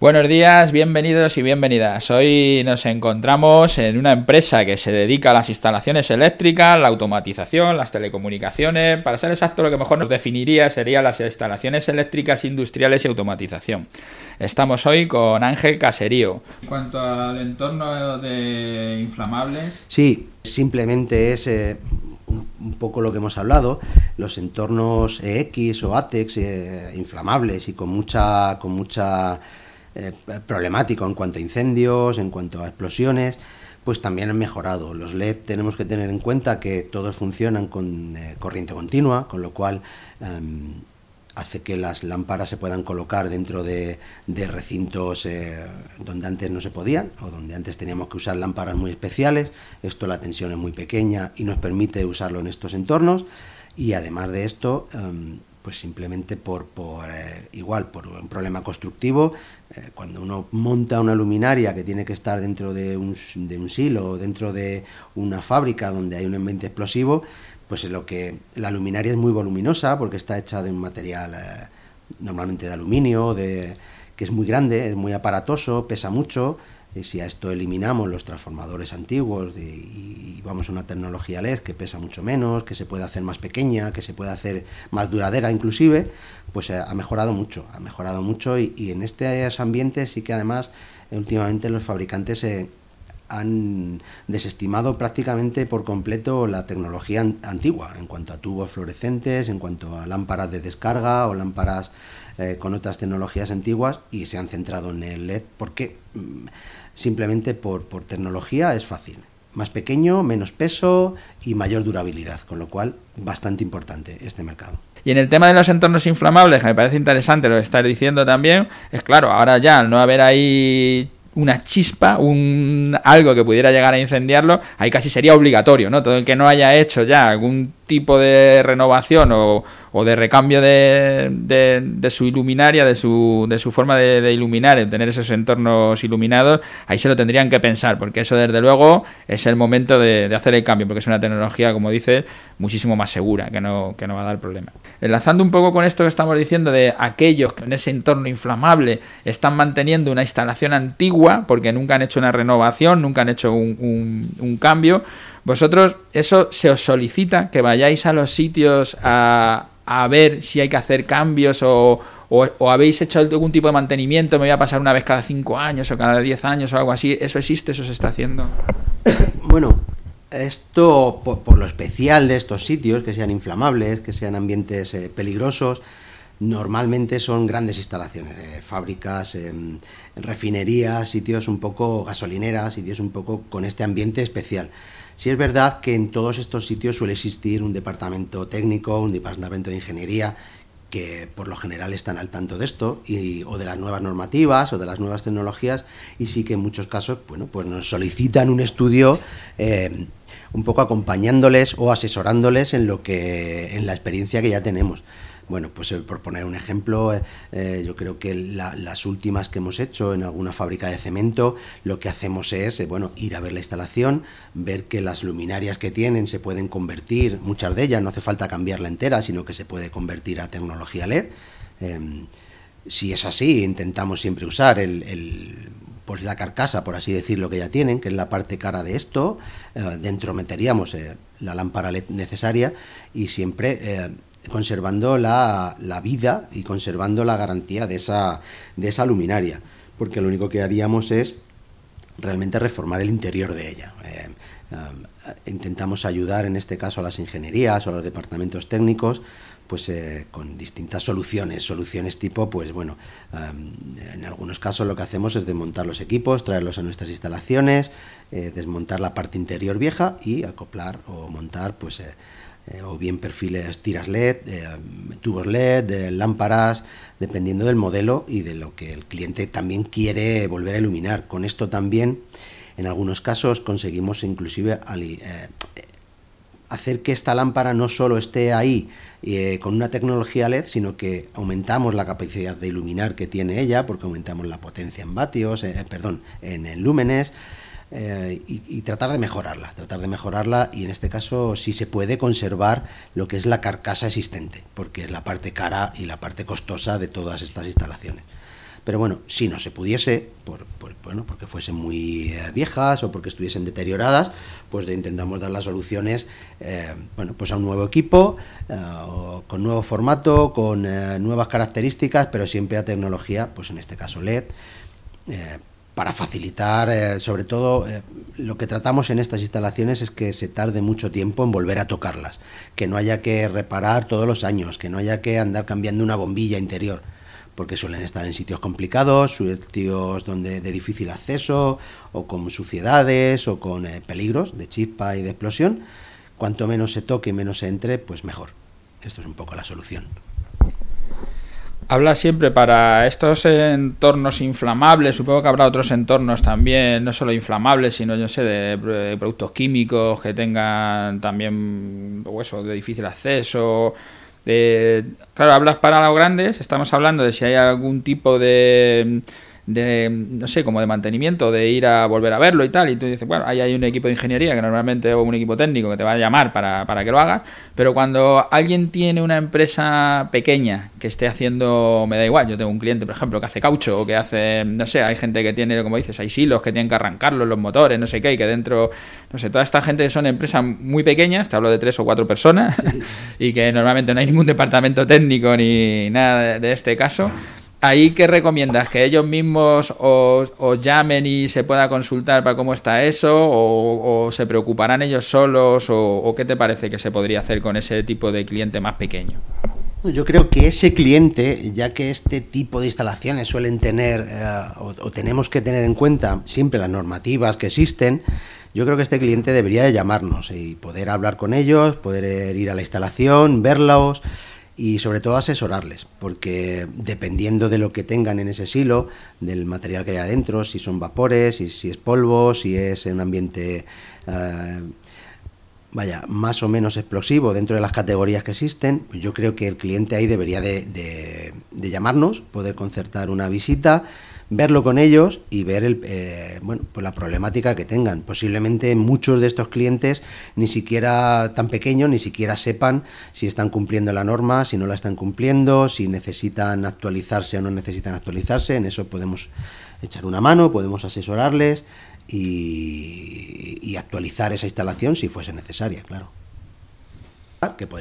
Buenos días, bienvenidos y bienvenidas. Hoy nos encontramos en una empresa que se dedica a las instalaciones eléctricas, la automatización, las telecomunicaciones. Para ser exacto, lo que mejor nos definiría serían las instalaciones eléctricas industriales y automatización. Estamos hoy con Ángel Caserío. En cuanto al entorno de inflamables. Sí, simplemente es eh, un poco lo que hemos hablado, los entornos EX o ATEX eh, inflamables y con mucha, con mucha eh, problemático en cuanto a incendios, en cuanto a explosiones, pues también han mejorado. Los LED tenemos que tener en cuenta que todos funcionan con eh, corriente continua, con lo cual em, hace que las lámparas se puedan colocar dentro de, recintos eh, donde antes no se podían o donde antes teníamos que usar lámparas muy especiales. Esto la tensión es muy pequeña y nos permite usarlo en estos entornos. Y además de esto, em, pues simplemente por, por igual, por un problema constructivo, eh, cuando uno monta una luminaria que tiene que estar dentro de un, de un silo, dentro de una fábrica donde hay un ambiente explosivo, pues lo que la luminaria es muy voluminosa porque está hecha de un material eh, normalmente de aluminio, de, que es muy grande, es muy aparatoso, pesa mucho, si a esto eliminamos los transformadores antiguos y vamos a una tecnología LED que pesa mucho menos, que se puede hacer más pequeña, que se puede hacer más duradera inclusive, pues eh, ha mejorado mucho, ha mejorado mucho y, en estos ambientes sí que además últimamente los fabricantes eh, han desestimado prácticamente por completo la tecnología antigua en cuanto a tubos fluorescentes, en cuanto a lámparas de descarga o lámparas eh, con otras tecnologías antiguas y se han centrado en el LED porque mm, simplemente por, por tecnología es fácil. Más pequeño, menos peso y mayor durabilidad, con lo cual bastante importante este mercado. Y en el tema de los entornos inflamables, que me parece interesante lo que estás diciendo también, es claro, ahora ya al no haber ahí una chispa, un algo que pudiera llegar a incendiarlo, ahí casi sería obligatorio, ¿no? Todo el que no haya hecho ya algún tipo de renovación o, o de recambio de, de, su iluminaria, de su, de su forma de, iluminar, de tener esos entornos iluminados, ahí se lo tendrían que pensar, porque eso desde luego es el momento de, hacer el cambio, porque es una tecnología, como dice, muchísimo más segura, que no, que no va a dar problema. Enlazando un poco con esto que estamos diciendo de aquellos que en ese entorno inflamable están manteniendo una instalación antigua, porque nunca han hecho una renovación, nunca han hecho un, un cambio, vosotros, eso se os solicita que vayáis a los sitios a, a ver si hay que hacer cambios o, o, habéis hecho algún tipo de mantenimiento, me voy a pasar una vez cada cinco años o cada diez años o algo así. ¿Eso existe? ¿Eso se está haciendo? Bueno, esto, por, lo especial de estos sitios, que sean inflamables, que sean ambientes eh, peligrosos, normalmente son grandes instalaciones, eh, fábricas, em, refinerías, sitios un poco gasolineras, sitios un poco con este ambiente especial. Si es verdad que en todos estos sitios suele existir un departamento técnico, un departamento de ingeniería que por lo general están al tanto de esto y, o de las nuevas normativas o de las nuevas tecnologías y sí que en muchos casos bueno pues nos solicitan un estudio eh, un poco acompañándoles o asesorándoles en lo que en la experiencia que ya tenemos bueno, pues eh, por poner un ejemplo, eh, eh, yo creo que las últimas que hemos hecho en alguna fábrica de cemento, lo que hacemos es, bueno, ir a ver la instalación, ver que las luminarias que tienen se pueden convertir, muchas de ellas no hace falta cambiarla entera, sino que se puede convertir a tecnología LED. Em, si es así, intentamos siempre usar el, pues la carcasa, por así decirlo, que ya tienen, que es la parte cara de esto. dentro meteríamos la lámpara LED necesaria y siempre conservando la, vida y conservando la garantía de esa, de esa luminaria, porque lo único que haríamos es realmente reformar el interior de ella. Eh, eh, intentamos ayudar en este caso a las ingenierías o a los departamentos técnicos pues eh, con distintas soluciones, soluciones tipo, pues bueno, en algunos casos lo que hacemos es desmontar los equipos, traerlos a nuestras instalaciones, desmontar la parte interior vieja y acoplar o montar pues eh, o bien perfiles tiras LED, eh, tubos LED, eh, lámparas, dependiendo del modelo y de lo que el cliente también quiere volver a iluminar. Con esto también, en algunos casos, conseguimos inclusive hacer que esta lámpara no solo esté ahí con una tecnología LED, sino que aumentamos la capacidad de iluminar que tiene ella, porque aumentamos la potencia en vatios, perdón, en lúmenes. Eh, y, tratar de mejorarla, tratar de mejorarla y en este caso si se puede conservar lo que es la carcasa existente, porque es la parte cara y la parte costosa de todas estas instalaciones. pero bueno, si no se pudiese, por, bueno, porque fuesen muy eh, viejas o porque estuviesen deterioradas, pues intentamos dar las soluciones eh, bueno, pues a un nuevo equipo, con nuevo formato, con nuevas características, pero siempre a tecnología, pues en este caso LED, para facilitar, sobre todo, lo que tratamos en estas instalaciones es que se tarde mucho tiempo en volver a tocarlas, que no haya que reparar todos los años, que no haya que andar cambiando una bombilla interior porque suelen estar en sitios complicados, sitios donde de difícil acceso, o con suciedades, o con eh, peligros de chispa y de explosión. Cuanto menos se toque y menos se entre, pues mejor. Esto es un poco la solución. Habla siempre para estos entornos inflamables, supongo que habrá otros entornos también, no solo inflamables, sino yo sé, de, productos químicos que tengan también hueso de difícil acceso, claro, hablas para los grandes, estamos hablando de si hay algún tipo de de, no sé, como de mantenimiento, de ir a volver a verlo y tal, y tú dices, bueno, ahí hay un equipo de ingeniería que normalmente o un equipo técnico que te va a llamar para, para que lo hagas, pero cuando alguien tiene una empresa pequeña que esté haciendo, me da igual, yo tengo un cliente, por ejemplo, que hace caucho o que hace, no sé, hay gente que tiene, como dices, hay silos que tienen que arrancarlos, los motores, no sé qué, y que dentro, no sé, toda esta gente son empresas muy pequeñas, te hablo de tres o cuatro personas, y que normalmente no hay ningún departamento técnico ni nada de este caso. ¿Ahí qué recomiendas? ¿Que ellos mismos os, llamen y se pueda consultar para cómo está eso? ¿O, se preocuparán ellos solos? O, qué te parece que se podría hacer con ese tipo de cliente más pequeño? Yo creo que ese cliente, ya que este tipo de instalaciones suelen tener eh, o, tenemos que tener en cuenta siempre las normativas que existen, yo creo que este cliente debería de llamarnos y poder hablar con ellos, poder ir a la instalación, verlos y sobre todo asesorarles, porque dependiendo de lo que tengan en ese silo, del material que hay adentro, si son vapores, si, es polvo, si es un ambiente, eh, vaya, más o menos explosivo dentro de las categorías que existen, pues yo creo que el cliente ahí debería de llamarnos, poder concertar una visita verlo con ellos y ver el, eh, bueno, pues la problemática que tengan. Posiblemente muchos de estos clientes ni siquiera tan pequeños, ni siquiera sepan si están cumpliendo la norma, si no la están cumpliendo, si necesitan actualizarse o no necesitan actualizarse. En eso podemos echar una mano, podemos asesorarles y, y actualizar esa instalación si fuese necesaria, claro.